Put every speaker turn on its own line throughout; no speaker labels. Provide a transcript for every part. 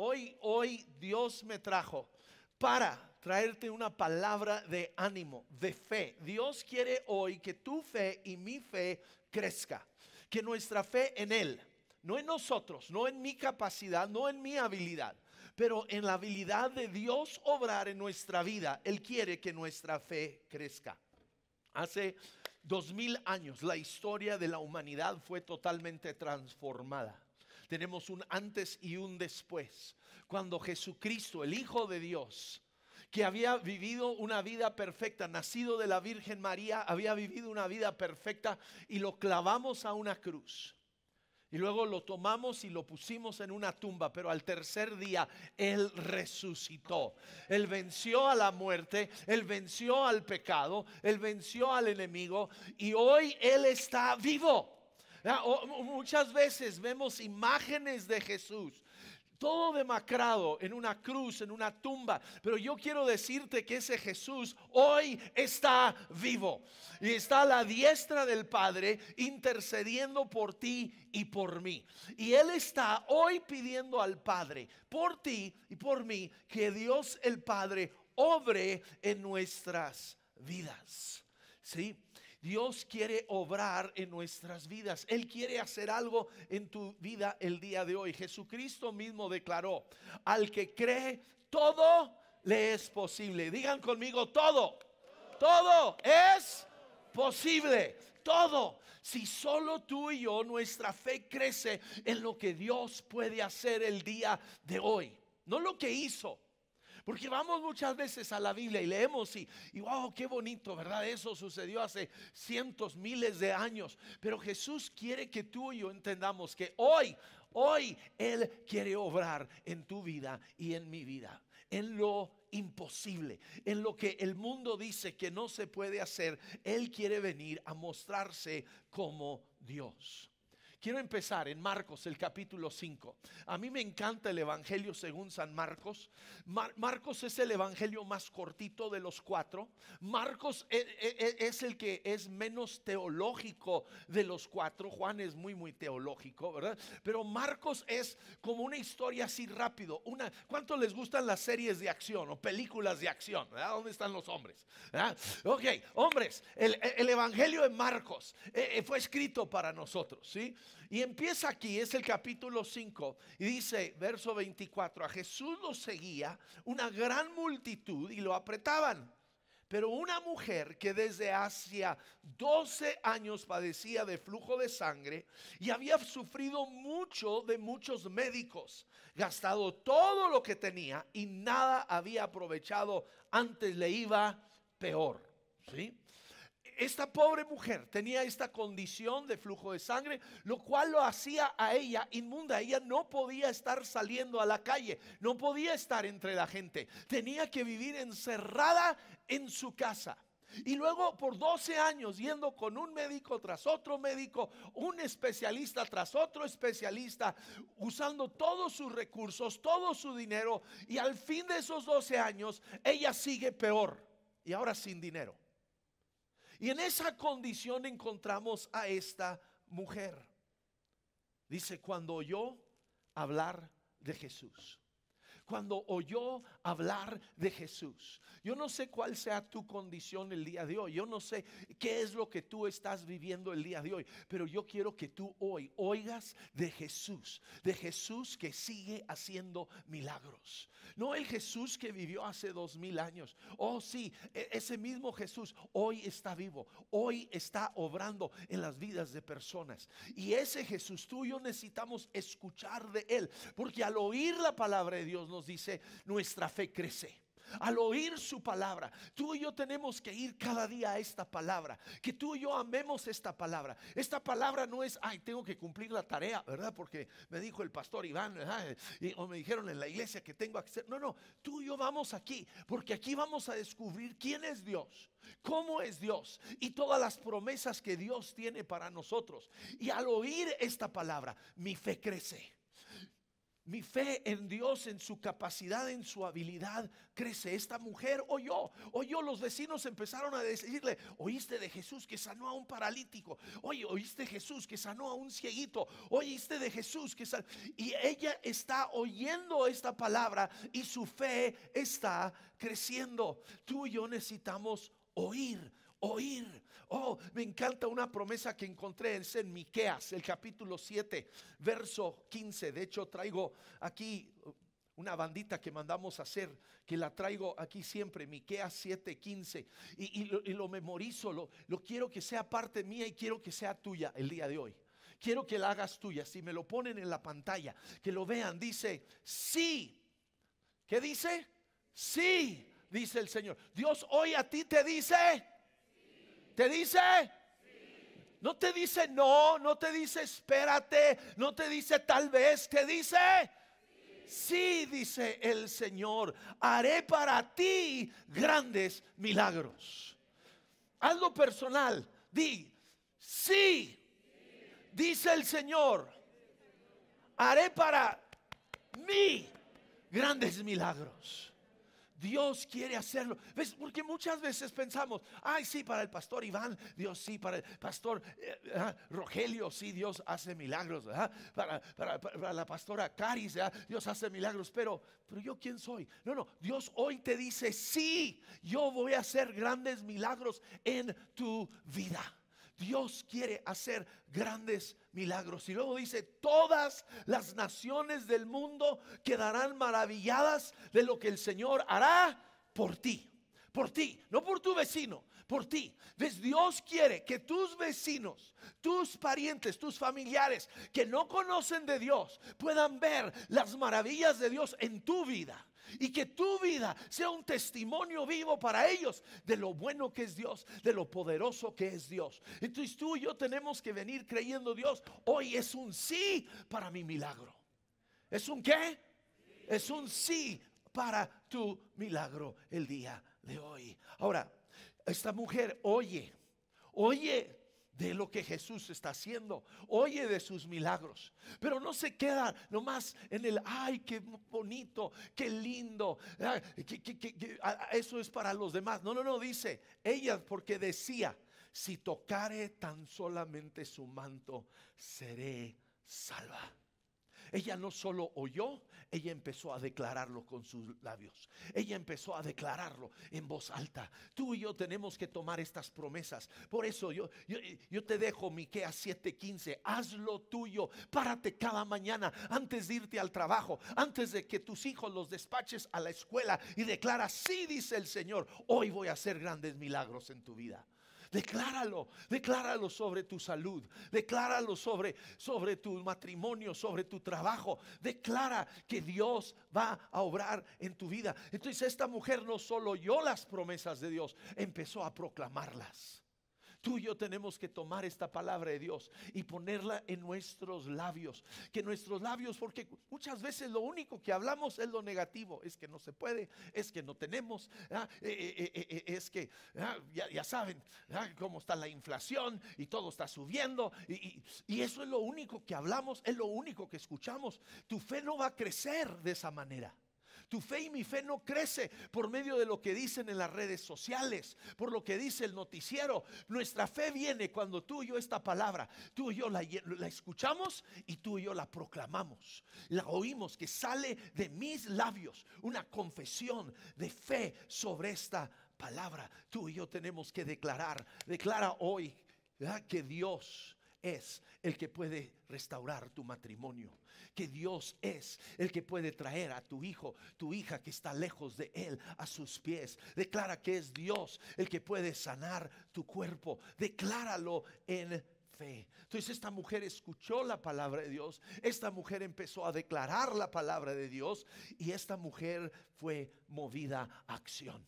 hoy, hoy Dios me trajo para traerte una palabra de ánimo, de fe. Dios quiere hoy que tu fe y mi fe crezca, que nuestra fe en Él, no en nosotros, no en mi capacidad, no en mi habilidad, pero en la habilidad de Dios obrar en nuestra vida. Él quiere que nuestra fe crezca. Hace dos mil años la historia de la humanidad fue totalmente transformada. Tenemos un antes y un después. Cuando Jesucristo, el Hijo de Dios, que había vivido una vida perfecta, nacido de la Virgen María, había vivido una vida perfecta y lo clavamos a una cruz. Y luego lo tomamos y lo pusimos en una tumba, pero al tercer día Él resucitó. Él venció a la muerte, Él venció al pecado, Él venció al enemigo y hoy Él está vivo. Muchas veces vemos imágenes de Jesús todo demacrado en una cruz, en una tumba. Pero yo quiero decirte que ese Jesús hoy está vivo y está a la diestra del Padre intercediendo por ti y por mí. Y Él está hoy pidiendo al Padre, por ti y por mí, que Dios el Padre obre en nuestras vidas. ¿Sí? Dios quiere obrar en nuestras vidas. Él quiere hacer algo en tu vida el día de hoy. Jesucristo mismo declaró, al que cree, todo le es posible. Digan conmigo, todo, todo es posible. Todo. Si solo tú y yo, nuestra fe crece en lo que Dios puede hacer el día de hoy. No lo que hizo, porque vamos muchas veces a la Biblia y leemos y, wow, qué bonito, ¿verdad? Eso sucedió hace cientos, miles de años. Pero Jesús quiere que tú y yo entendamos que hoy, hoy Él quiere obrar en tu vida y en mi vida. En lo imposible, en lo que el mundo dice que no se puede hacer, Él quiere venir a mostrarse como Dios. Quiero empezar en Marcos, el capítulo 5. A mí me encanta el Evangelio según San Marcos. Marcos es el Evangelio más cortito de los cuatro. Marcos e, e, e, es, el que es menos teológico de los cuatro. Juan es muy, muy teológico, ¿verdad? Pero Marcos es como una historia así rápido. Una, ¿Cuánto les gustan las series de acción o películas de acción? ¿Dónde están los hombres? Ok, hombres, el, Evangelio de Marcos eh, eh, fue escrito para nosotros, ¿sí? Y empieza aquí, es el capítulo 5, y dice, verso 24, a Jesús lo seguía una gran multitud y lo apretaban. Pero una mujer que desde hacía 12 años padecía de flujo de sangre y había sufrido mucho de muchos médicos, gastado todo lo que tenía y nada había aprovechado, antes le iba peor. ¿Sí? Esta pobre mujer tenía esta condición de flujo de sangre, lo cual lo hacía a ella inmunda. Ella no podía estar saliendo a la calle, no podía estar entre la gente, tenía que vivir encerrada en su casa. Y luego por 12 años yendo con un médico tras otro médico, un especialista tras otro especialista, usando todos sus recursos, todo su dinero, y al fin de esos 12 años ella sigue peor y ahora sin dinero. Y en esa condición encontramos a esta mujer. Dice, cuando oyó hablar de Jesús cuando oyó hablar de Jesús. Yo no sé cuál sea tu condición el día de hoy. Yo no sé qué es lo que tú estás viviendo el día de hoy. Pero yo quiero que tú hoy oigas de Jesús. De Jesús que sigue haciendo milagros. No el Jesús que vivió hace dos mil años. Oh sí, e-, ese mismo Jesús hoy está vivo. Hoy está obrando en las vidas de personas. Y ese Jesús tú y yo necesitamos escuchar de Él. Porque al oír la palabra de Dios nos dice, nuestra fe crece. Al oír su palabra, tú y yo tenemos que ir cada día a esta palabra, que tú y yo amemos esta palabra. Esta palabra no es, ay, tengo que cumplir la tarea, ¿verdad? Porque me dijo el pastor Iván, o me dijeron en la iglesia que tengo que hacer. No, no, tú y yo vamos aquí, porque aquí vamos a descubrir quién es Dios, cómo es Dios y todas las promesas que Dios tiene para nosotros. Y al oír esta palabra, mi fe crece mi fe en Dios, en su capacidad, en su habilidad, crece. Esta mujer oyó, oyó, los vecinos empezaron a decirle, oíste de Jesús que sanó a un paralítico, oye, oíste Jesús que sanó a un cieguito, oíste de Jesús que sanó. Y ella está oyendo esta palabra y su fe está creciendo. Tú y yo necesitamos oír, oír. Oh, me encanta una promesa que encontré en Miqueas, el capítulo 7, verso 15. De hecho, traigo aquí una bandita que mandamos hacer, que la traigo aquí siempre, Miqueas 7, 15. Y, lo, memorizo, lo, lo quiero que sea parte mía y quiero que sea tuya el día de hoy quiero que la hagas tuya. Si me lo ponen en la pantalla, que lo vean, dice, sí. ¿Qué dice? Sí, dice el Señor. Dios hoy a ti te dice, ¿Te dice? No te dice no, no te dice espérate, no te dice tal vez, te dice sí, dice el Señor, haré para ti grandes milagros. Hazlo personal, di sí, dice el Señor, haré para mí grandes milagros. Dios quiere hacerlo. ¿Ves? Porque muchas veces pensamos, ay, sí, para el pastor Iván, Dios sí, para el pastor eh, ah, Rogelio, sí, Dios hace milagros. Para, la pastora Caris, Dios hace milagros. Pero, pero yo, ¿quién soy? No, no, Dios hoy te dice, sí, yo voy a hacer grandes milagros en tu vida. Dios quiere hacer grandes milagros. Y luego dice, todas las naciones del mundo quedarán maravilladas de lo que el Señor hará por ti. Por ti, no por tu vecino, por ti. ¿Ves? Dios quiere que tus vecinos, tus parientes, tus familiares que no conocen de Dios puedan ver las maravillas de Dios en tu vida y que tu vida sea un testimonio vivo para ellos de lo bueno que es Dios, de lo poderoso que es Dios. Entonces tú y yo tenemos que venir creyendo Dios. Hoy es un sí para mi milagro. ¿Es un qué? Es un sí para tu milagro el día de hoy. Ahora, esta mujer oye, oye de lo que Jesús está haciendo, oye de sus milagros, pero no se queda nomás en el, ay, qué bonito, qué lindo, eso es para los demás. No, no, no, dice ella porque decía, si tocare tan solamente su manto, seré salva. Ella no solo oyó, ella empezó a declararlo con sus labios. Ella empezó a declararlo en voz alta. Tú y yo tenemos que tomar estas promesas. Por eso yo, yo, te dejo Miqueas 7:15. Hazlo tuyo. Párate cada mañana antes de irte al trabajo, antes de que tus hijos los despaches a la escuela y declara, sí dice el Señor, hoy voy a hacer grandes milagros en tu vida. Decláralo, decláralo sobre tu salud, decláralo sobre, sobre tu matrimonio, sobre tu trabajo. Declara que Dios va a obrar en tu vida. Entonces esta mujer no solo oyó las promesas de Dios, empezó a proclamarlas. Tú y yo tenemos que tomar esta palabra de Dios y ponerla en nuestros labios. Que nuestros labios, porque muchas veces lo único que hablamos es lo negativo. Es que no se puede, es que no tenemos, ah, eh, eh, eh, es que ah, ya, saben ah, cómo está la inflación y todo está subiendo. y eso es lo único que hablamos, es lo único que escuchamos. Tu fe no va a crecer de esa manera. Tu fe y mi fe no crece por medio de lo que dicen en las redes sociales, por lo que dice el noticiero. Nuestra fe viene cuando tú y yo esta palabra, tú y yo la, escuchamos y tú y yo la proclamamos. La oímos que sale de mis labios una confesión de fe sobre esta palabra. Tú y yo tenemos que declarar, declara hoy que Dios es el que puede restaurar tu matrimonio que Dios es el que puede traer a tu hijo, tu hija que está lejos de Él a sus pies. Declara que es Dios el que puede sanar tu cuerpo. Decláralo en fe. Entonces esta mujer escuchó la palabra de Dios, esta mujer empezó a declarar la palabra de Dios y esta mujer fue movida a acción.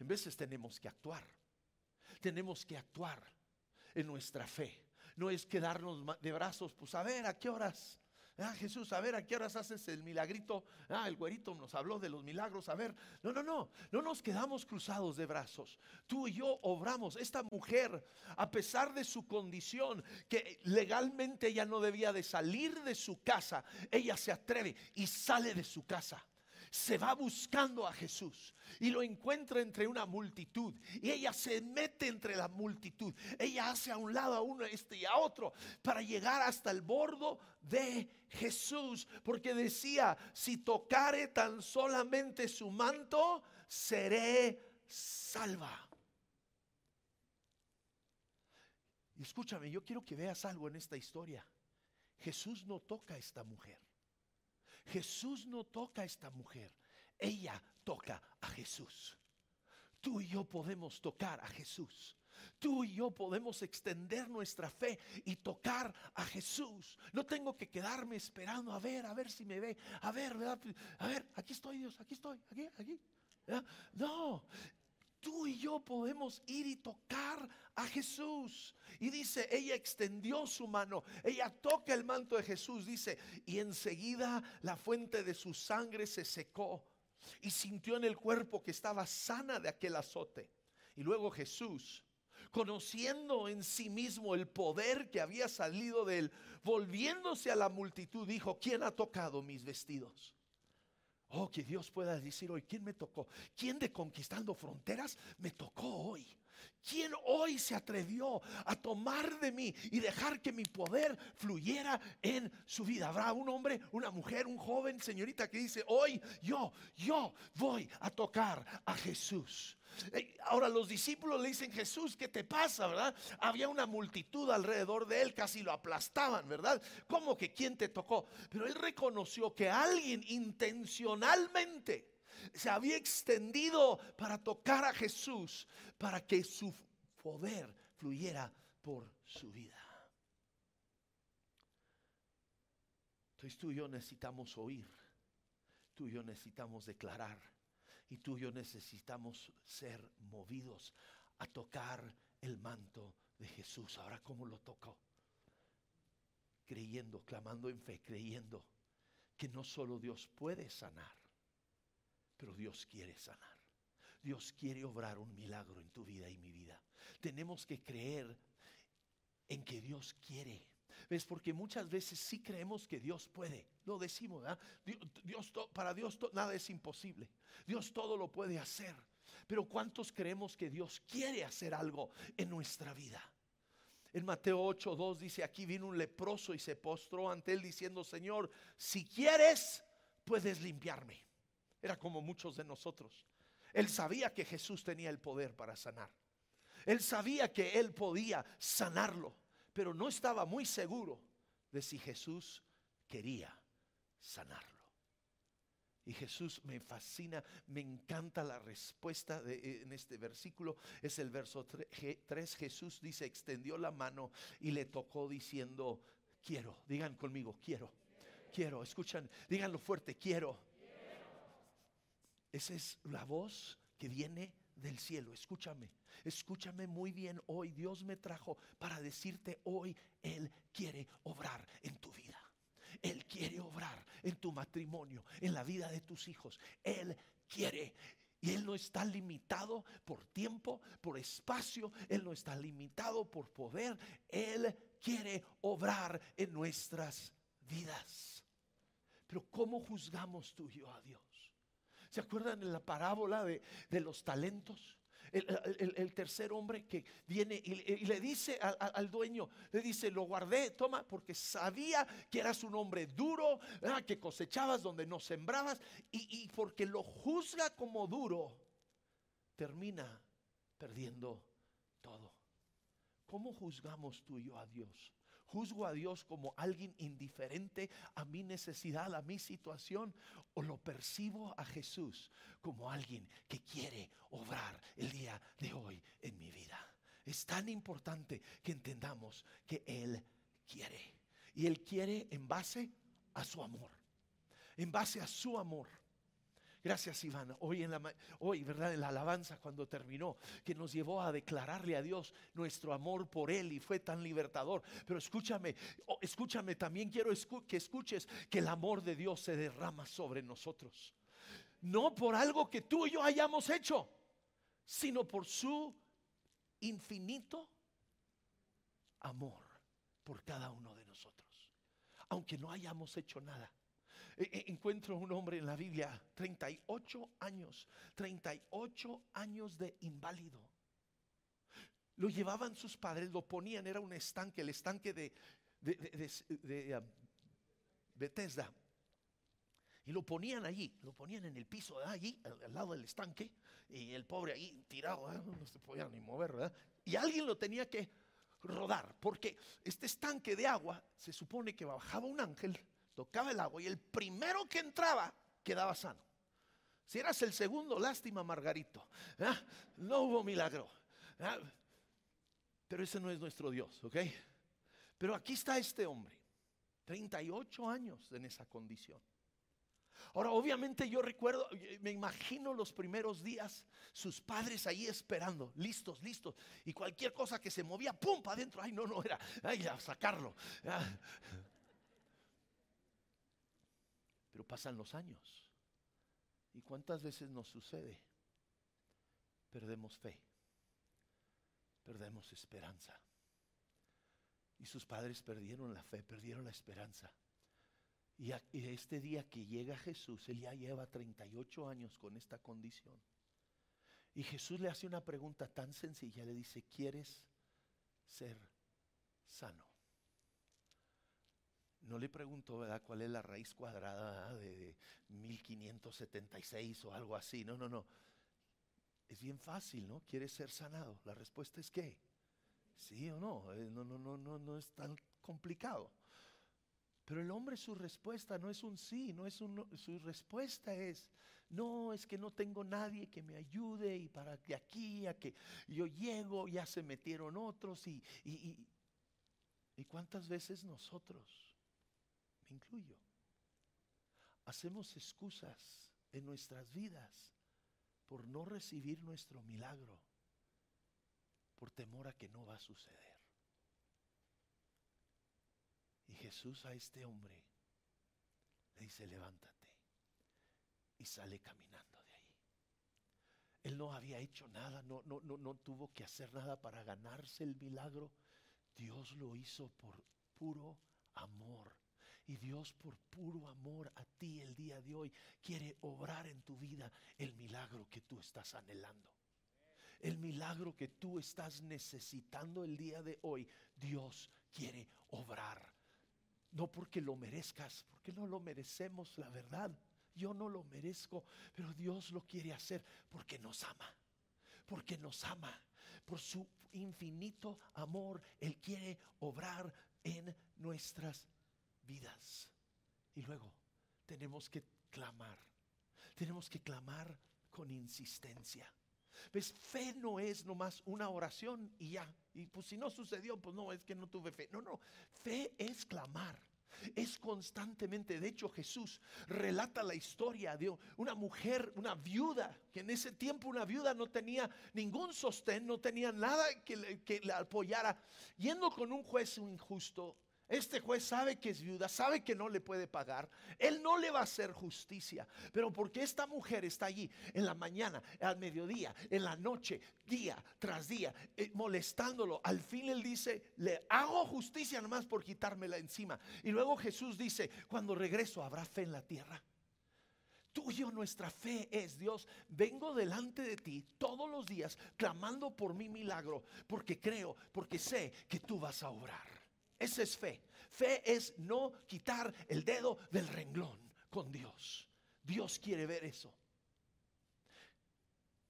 En veces tenemos que actuar, tenemos que actuar en nuestra fe no es quedarnos de brazos, pues a ver, ¿a qué horas? Ah, Jesús, a ver, ¿a qué horas haces el milagrito? Ah, el güerito nos habló de los milagros. A ver, no, no, no, no nos quedamos cruzados de brazos. Tú y yo obramos. Esta mujer, a pesar de su condición, que legalmente ella no debía de salir de su casa, ella se atreve y sale de su casa se va buscando a Jesús y lo encuentra entre una multitud y ella se mete entre la multitud. Ella hace a un lado a uno este y a otro para llegar hasta el bordo de Jesús, porque decía, si tocare tan solamente su manto, seré salva. Escúchame, yo quiero que veas algo en esta historia. Jesús no toca a esta mujer. Jesús no toca a esta mujer, ella toca a Jesús. Tú y yo podemos tocar a Jesús. Tú y yo podemos extender nuestra fe y tocar a Jesús. No tengo que quedarme esperando a ver, a ver si me ve. A ver, A ver, aquí estoy Dios, aquí estoy, aquí, aquí. No, tú y yo podemos ir y tocar a Jesús. Y dice, ella extendió su mano, ella toca el manto de Jesús, dice, y enseguida la fuente de su sangre se secó y sintió en el cuerpo que estaba sana de aquel azote. Y luego Jesús, conociendo en sí mismo el poder que había salido de él, volviéndose a la multitud, dijo, ¿quién ha tocado mis vestidos? Oh, que Dios pueda decir hoy, ¿quién me tocó? ¿Quién de conquistando fronteras me tocó hoy? ¿Quién hoy se atrevió a tomar de mí y dejar que mi poder fluyera en su vida? Habrá un hombre, una mujer, un joven, señorita que dice, hoy yo, yo voy a tocar a Jesús. Eh, ahora los discípulos le dicen, Jesús, ¿qué te pasa, verdad? Había una multitud alrededor de él, casi lo aplastaban, ¿verdad? ¿Cómo que quién te tocó? Pero él reconoció que alguien intencionalmente se había extendido para tocar a Jesús, para que su poder fluyera por su vida. Entonces tú y yo necesitamos oír, tú y yo necesitamos declarar y tú y yo necesitamos ser movidos a tocar el manto de Jesús. Ahora, ¿cómo lo tocó? Creyendo, clamando en fe, creyendo que no solo Dios puede sanar, pero Dios quiere sanar. Dios quiere obrar un milagro en tu vida y mi vida. Tenemos que creer en que Dios quiere. ¿Ves? Porque muchas veces sí creemos que Dios puede. Lo decimos, ¿verdad? Dios, para Dios nada es imposible. Dios todo lo puede hacer. Pero ¿cuántos creemos que Dios quiere hacer algo en nuestra vida? En Mateo 8:2 dice, aquí vino un leproso y se postró ante él diciendo, Señor, si quieres, puedes limpiarme. Era como muchos de nosotros. Él sabía que Jesús tenía el poder para sanar. Él sabía que él podía sanarlo, pero no estaba muy seguro de si Jesús quería sanarlo. Y Jesús me fascina, me encanta la respuesta de, en este versículo. Es el verso 3. Jesús dice, extendió la mano y le tocó diciendo, quiero. Digan conmigo, quiero. Quiero. Escuchan, díganlo fuerte, quiero. Esa es la voz que viene del cielo. Escúchame, escúchame muy bien hoy. Dios me trajo para decirte hoy, Él quiere obrar en tu vida. Él quiere obrar en tu matrimonio, en la vida de tus hijos. Él quiere. Y Él no está limitado por tiempo, por espacio. Él no está limitado por poder. Él quiere obrar en nuestras vidas. Pero ¿cómo juzgamos tú y yo a Dios? ¿Se acuerdan en la parábola de, los talentos? El, tercer hombre que viene y, le dice al, dueño, le dice, lo guardé, toma, porque sabía que eras un hombre duro, que cosechabas donde no sembrabas, y, y porque lo juzga como duro, termina perdiendo todo. ¿Cómo juzgamos tú y yo a Dios? ¿Juzgo a Dios como alguien indiferente a mi necesidad, a mi situación? ¿O lo percibo a Jesús como alguien que quiere obrar el día de hoy en mi vida? Es tan importante que entendamos que Él quiere. Y Él quiere en base a su amor. En base a su amor. Gracias, Ivana. Hoy, en la, hoy, ¿verdad? En la alabanza, cuando terminó, que nos llevó a declararle a Dios nuestro amor por Él y fue tan libertador. Pero escúchame, escúchame, también quiero que escuches que el amor de Dios se derrama sobre nosotros. No por algo que tú y yo hayamos hecho, sino por su infinito amor por cada uno de nosotros. Aunque no hayamos hecho nada. E, e, encuentro un hombre en la Biblia, 38 años, 38 años de inválido. Lo llevaban sus padres, lo ponían, era un estanque, el estanque de, de, um, Bethesda. Y lo ponían allí, lo ponían en el piso, allí, al, lado del estanque, y el pobre ahí tirado, no se podía ni mover, ¿verdad? Y alguien lo tenía que rodar, porque este estanque de agua se supone que bajaba un ángel tocaba el agua y el primero que entraba quedaba sano. Si eras el segundo, lástima Margarito. ¿ah? No hubo milagro. ¿ah? Pero ese no es nuestro Dios, ¿ok? Pero aquí está este hombre, 38 años en esa condición. Ahora, obviamente yo recuerdo, me imagino los primeros días, sus padres ahí esperando, listos, listos. Y cualquier cosa que se movía, ¡pum! para adentro. Ay, no, no era, ay, a sacarlo. ¿ah? Pero pasan los años. ¿Y cuántas veces nos sucede? Perdemos fe, perdemos esperanza. Y sus padres perdieron la fe, perdieron la esperanza. Y, este día que llega Jesús, él ya lleva 38 años con esta condición. Y Jesús le hace una pregunta tan sencilla, le dice, ¿quieres ser sano? No le pregunto, ¿verdad?, cuál es la raíz cuadrada de 1576 o algo así. No, no, no. Es bien fácil, ¿no? ¿Quieres ser sanado? La respuesta es ¿qué? Sí o no. Eh, no, no, no, no, no es tan complicado. Pero el hombre su respuesta no es un sí, no es un su respuesta es no, es que no tengo nadie que me ayude y para que aquí a que yo llego ya se metieron otros y, y, y cuántas veces nosotros incluyo. Hacemos excusas en nuestras vidas por no recibir nuestro milagro, por temor a que no va a suceder. Y Jesús a este hombre le dice, levántate. Y sale caminando de ahí. Él no había hecho nada, no, no, no, no tuvo que hacer nada para ganarse el milagro. Dios lo hizo por puro amor y Dios por puro amor a ti el día de hoy quiere obrar en tu vida el milagro que tú estás anhelando. El milagro que tú estás necesitando el día de hoy, Dios quiere obrar. No porque lo merezcas, porque no lo merecemos, la verdad. Yo no lo merezco, pero Dios lo quiere hacer porque nos ama. Porque nos ama. Por su infinito amor, Él quiere obrar en nuestras vidas. Y luego tenemos que clamar. Tenemos que clamar con insistencia. ¿Ves? Fe no es nomás una oración y ya. Y pues si no sucedió, pues no, es que no tuve fe. No, no. Fe es clamar. Es constantemente, de hecho Jesús relata la historia de una mujer, una viuda, que en ese tiempo una viuda no tenía ningún sostén, no tenía nada que, que la apoyara, yendo con un juez injusto este juez sabe que es viuda, sabe que no le puede pagar. Él no le va a hacer justicia. Pero porque esta mujer está allí en la mañana, al mediodía, en la noche, día tras día, eh, molestándolo. Al fin él dice, le hago justicia nomás por quitármela encima. Y luego Jesús dice, cuando regreso, ¿habrá fe en la tierra? Tuyo nuestra fe es, Dios, vengo delante de ti todos los días clamando por mi milagro, porque creo, porque sé que tú vas a obrar. Esa es fe. Fe es no quitar el dedo del renglón con Dios. Dios quiere ver eso.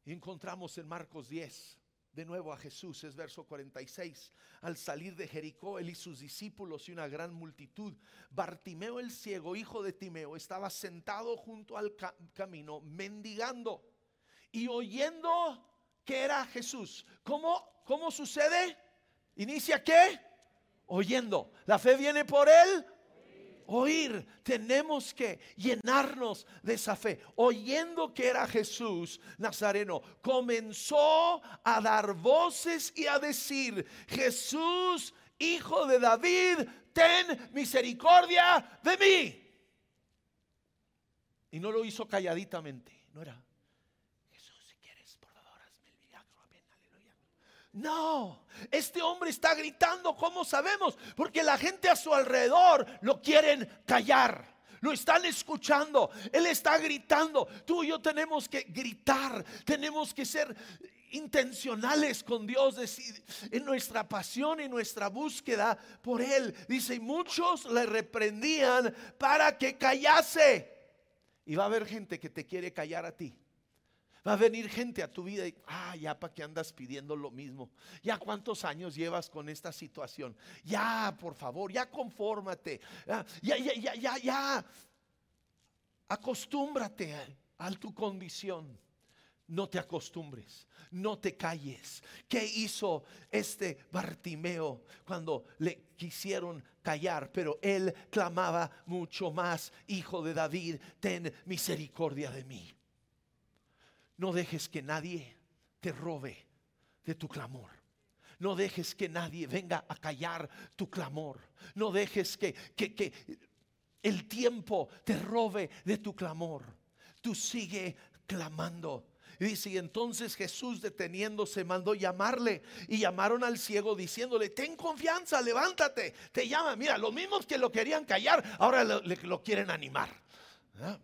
Y encontramos en Marcos 10 de nuevo a Jesús, es verso 46. Al salir de Jericó, él y sus discípulos y una gran multitud, Bartimeo el ciego, hijo de Timeo, estaba sentado junto al camino, mendigando y oyendo que era Jesús. ¿Cómo, cómo sucede? ¿Inicia qué? Oyendo. La fe viene por él, oír, tenemos que llenarnos de esa fe. Oyendo que era Jesús Nazareno, comenzó a dar voces y a decir, Jesús, hijo de David, ten misericordia de mí. Y no lo hizo calladitamente, no era No, este hombre está gritando, ¿cómo sabemos? Porque la gente a su alrededor lo quieren callar. Lo están escuchando. Él está gritando. Tú y yo tenemos que gritar. Tenemos que ser intencionales con Dios en nuestra pasión y nuestra búsqueda por Él. Dice, y muchos le reprendían para que callase. Y va a haber gente que te quiere callar a ti. Va a venir gente a tu vida y, ah, ya para que andas pidiendo lo mismo. Ya cuántos años llevas con esta situación. Ya, por favor, ya confórmate. Ya, ya, ya, ya, ya. Acostúmbrate a, a tu condición. No te acostumbres, no te calles. ¿Qué hizo este Bartimeo cuando le quisieron callar? Pero él clamaba mucho más, Hijo de David, ten misericordia de mí. No dejes que nadie te robe de tu clamor. No dejes que nadie venga a callar tu clamor. No dejes que, que, el tiempo te robe de tu clamor. Tú sigue clamando. Y dice, y entonces Jesús deteniéndose mandó llamarle y llamaron al ciego diciéndole, ten confianza, levántate, te llama. Mira, los mismos que lo querían callar, ahora lo, lo quieren animar. ¿Ah?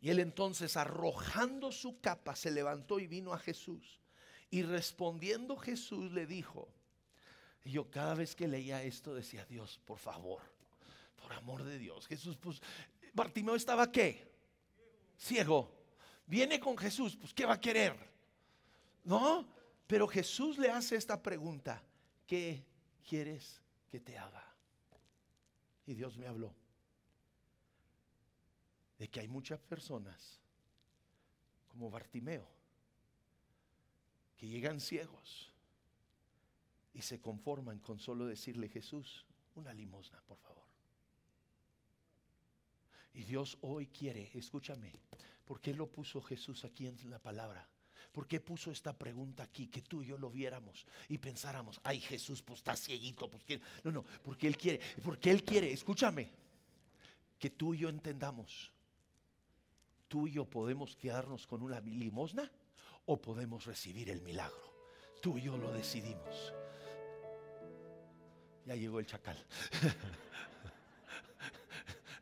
Y él entonces, arrojando su capa, se levantó y vino a Jesús. Y respondiendo Jesús le dijo, yo cada vez que leía esto decía, Dios, por favor, por amor de Dios. Jesús, pues, Bartimeo estaba qué? Ciego. Viene con Jesús, pues, ¿qué va a querer? ¿No? Pero Jesús le hace esta pregunta, ¿qué quieres que te haga? Y Dios me habló de que hay muchas personas como Bartimeo que llegan ciegos y se conforman con solo decirle Jesús, una limosna, por favor. Y Dios hoy quiere, escúchame, ¿por qué lo puso Jesús aquí en la palabra? ¿Por qué puso esta pregunta aquí? Que tú y yo lo viéramos y pensáramos, ay Jesús, pues está cieguito, pues No, no, porque Él quiere, porque Él quiere, escúchame, que tú y yo entendamos tú y yo podemos quedarnos con una limosna o podemos recibir el milagro. Tú y yo lo decidimos. Ya llegó el chacal.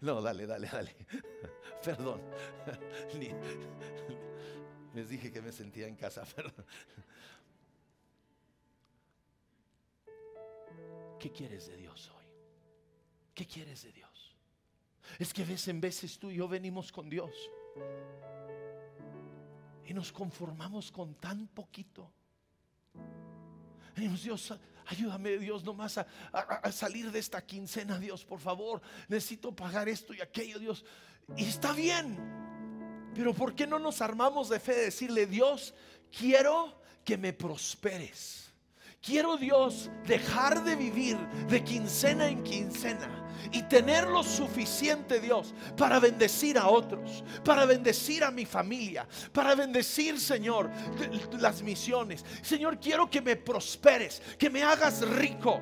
No, dale, dale, dale. Perdón. Les dije que me sentía en casa, perdón. ¿Qué quieres de Dios hoy? ¿Qué quieres de Dios? Es que veces en veces tú y yo venimos con Dios y nos conformamos con tan poquito. Dios, ayúdame Dios nomás a, a, salir de esta quincena, Dios, por favor. Necesito pagar esto y aquello, Dios. Y está bien. Pero ¿por qué no nos armamos de fe de decirle, Dios, quiero que me prosperes? Quiero Dios dejar de vivir de quincena en quincena y tener lo suficiente Dios para bendecir a otros, para bendecir a mi familia, para bendecir Señor las misiones. Señor, quiero que me prosperes, que me hagas rico.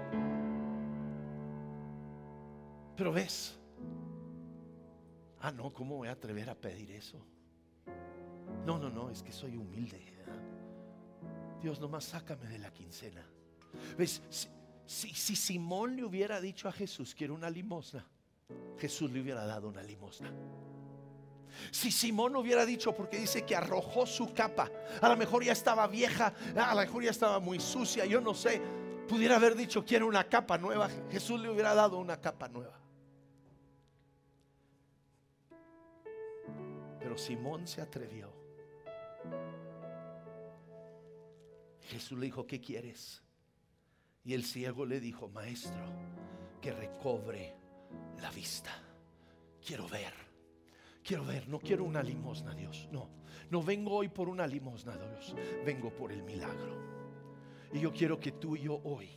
Pero ves, ah, no, ¿cómo voy a atrever a pedir eso? No, no, no, es que soy humilde. Dios, nomás sácame de la quincena. ¿Ves? Si, si, Simón le hubiera dicho a Jesús, quiero una limosna, Jesús le hubiera dado una limosna. Si Simón hubiera dicho, porque dice que arrojó su capa, a lo mejor ya estaba vieja, a lo mejor ya estaba muy sucia, yo no sé, pudiera haber dicho, quiero una capa nueva, Jesús le hubiera dado una capa nueva. Pero Simón se atrevió. Jesús le dijo, ¿qué quieres? Y el ciego le dijo, maestro, que recobre la vista. Quiero ver, quiero ver, no quiero una limosna, Dios. No, no vengo hoy por una limosna, Dios. Vengo por el milagro. Y yo quiero que tú y yo hoy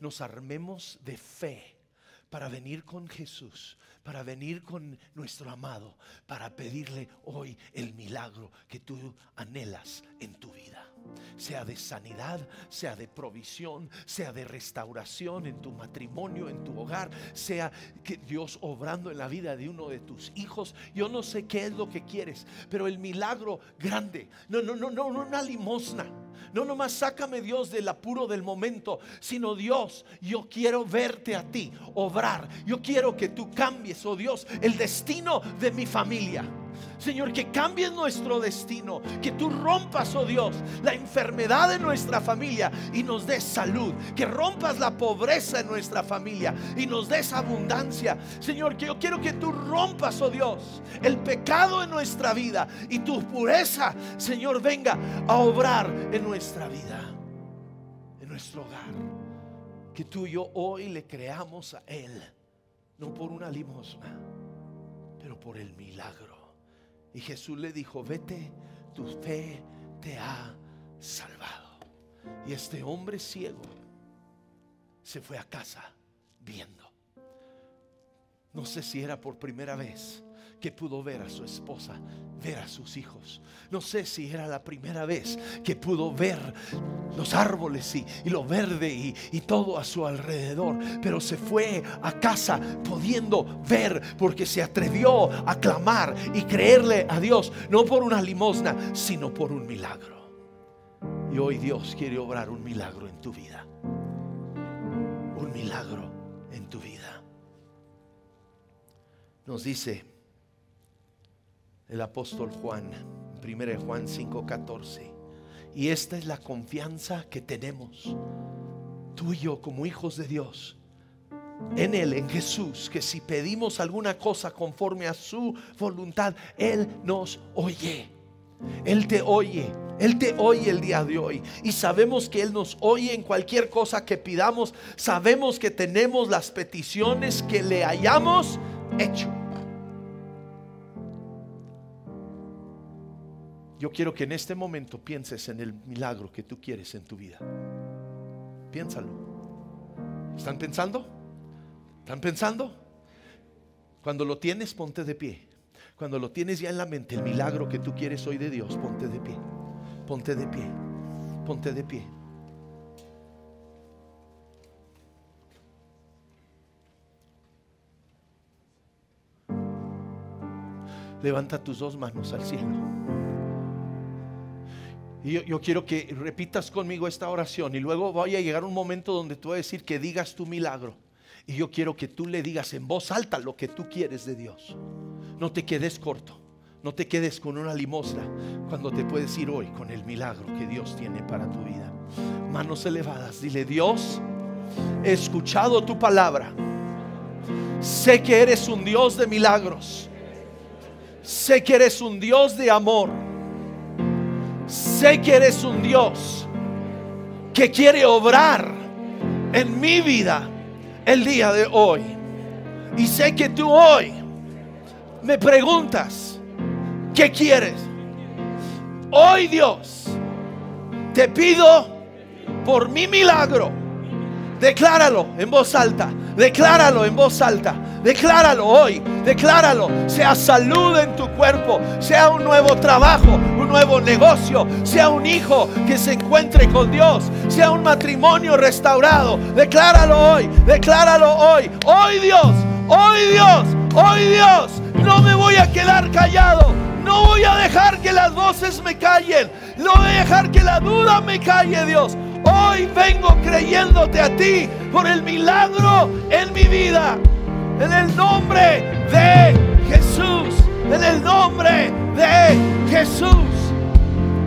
nos armemos de fe para venir con Jesús, para venir con nuestro amado, para pedirle hoy el milagro que tú anhelas en tu vida sea de sanidad, sea de provisión, sea de restauración en tu matrimonio, en tu hogar, sea que Dios obrando en la vida de uno de tus hijos. Yo no sé qué es lo que quieres, pero el milagro grande, no, no, no, no, no una limosna. No nomás sácame Dios del apuro del momento, sino Dios, yo quiero verte a ti obrar. Yo quiero que tú cambies, oh Dios, el destino de mi familia. Señor, que cambies nuestro destino, que tú rompas, oh Dios, la enfermedad de nuestra familia y nos des salud, que rompas la pobreza en nuestra familia y nos des abundancia. Señor, que yo quiero que tú rompas, oh Dios, el pecado en nuestra vida y tu pureza, Señor, venga a obrar en nuestra vida, en nuestro hogar. Que tú y yo hoy le creamos a Él, no por una limosna, pero por el milagro y Jesús le dijo, vete, tu fe te ha salvado. Y este hombre ciego se fue a casa viendo. No sé si era por primera vez que pudo ver a su esposa, ver a sus hijos. No sé si era la primera vez que pudo ver los árboles y, lo verde y, y, todo a su alrededor, pero se fue a casa pudiendo ver porque se atrevió a clamar y creerle a Dios, no por una limosna, sino por un milagro. Y hoy Dios quiere obrar un milagro en tu vida. Un milagro en tu vida. Nos dice el apóstol Juan, 1 Juan 5:14. Y esta es la confianza que tenemos, tú y yo como hijos de Dios, en Él, en Jesús, que si pedimos alguna cosa conforme a su voluntad, Él nos oye. Él te oye, Él te oye el día de hoy. Y sabemos que Él nos oye en cualquier cosa que pidamos. Sabemos que tenemos las peticiones que le hayamos hecho. Yo quiero que en este momento pienses en el milagro que tú quieres en tu vida. Piénsalo. ¿Están pensando? ¿Están pensando? Cuando lo tienes, ponte de pie. Cuando lo tienes ya en la mente, el milagro que tú quieres hoy de Dios, ponte de pie. Ponte de pie. Ponte de pie. Levanta tus dos manos al cielo. Y yo, quiero que repitas conmigo esta oración y luego vaya a llegar un momento donde tú vas a decir que digas tu milagro. Y yo quiero que tú le digas en voz alta lo que tú quieres de Dios. No te quedes corto. No te quedes con una limosna cuando te puedes ir hoy con el milagro que Dios tiene para tu vida. Manos elevadas, dile Dios, he escuchado tu palabra. Sé que eres un Dios de milagros. Sé que eres un Dios de amor sé que eres un Dios que quiere obrar en mi vida el día de hoy. Y sé que tú hoy me preguntas, ¿qué quieres? Hoy Dios, te pido por mi milagro. Decláralo en voz alta. Decláralo en voz alta. Decláralo hoy, decláralo. Sea salud en tu cuerpo, sea un nuevo trabajo, un nuevo negocio, sea un hijo que se encuentre con Dios, sea un matrimonio restaurado. Decláralo hoy, decláralo hoy. Hoy Dios, hoy Dios, hoy Dios. No me voy a quedar callado. No voy a dejar que las voces me callen. No voy a dejar que la duda me calle, Dios. Hoy vengo creyéndote a ti por el milagro en mi vida. En el nombre de Jesús. En el nombre de Jesús.